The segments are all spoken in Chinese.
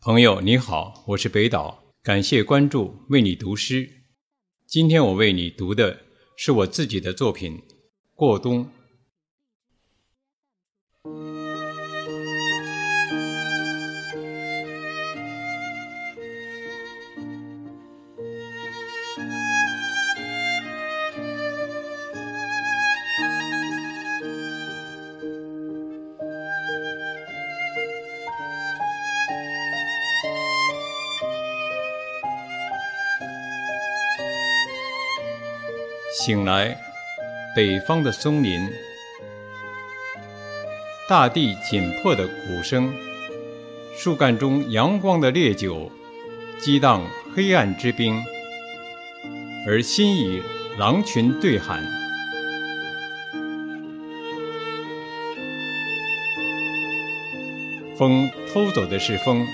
朋友你好，我是北岛，感谢关注，为你读诗。今天我为你读的是我自己的作品《过冬》。醒来，北方的松林，大地紧迫的鼓声，树干中阳光的烈酒，激荡黑暗之冰，而心与狼群对喊。风偷走的是风，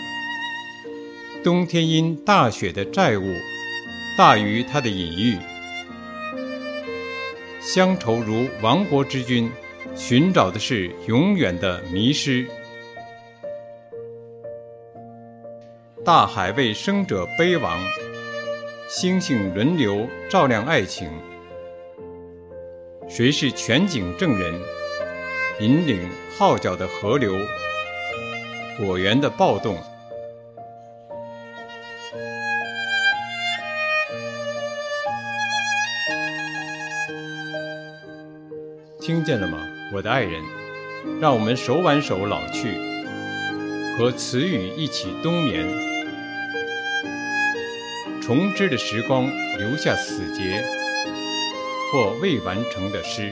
冬天因大雪的债务大于它的隐喻。乡愁如亡国之君，寻找的是永远的迷失。大海为生者悲亡，星星轮流照亮爱情。谁是全景证人？引领号角的河流，果园的暴动。听见了吗，我的爱人？让我们手挽手老去，和词语一起冬眠。重织的时光留下死结或未完成的诗。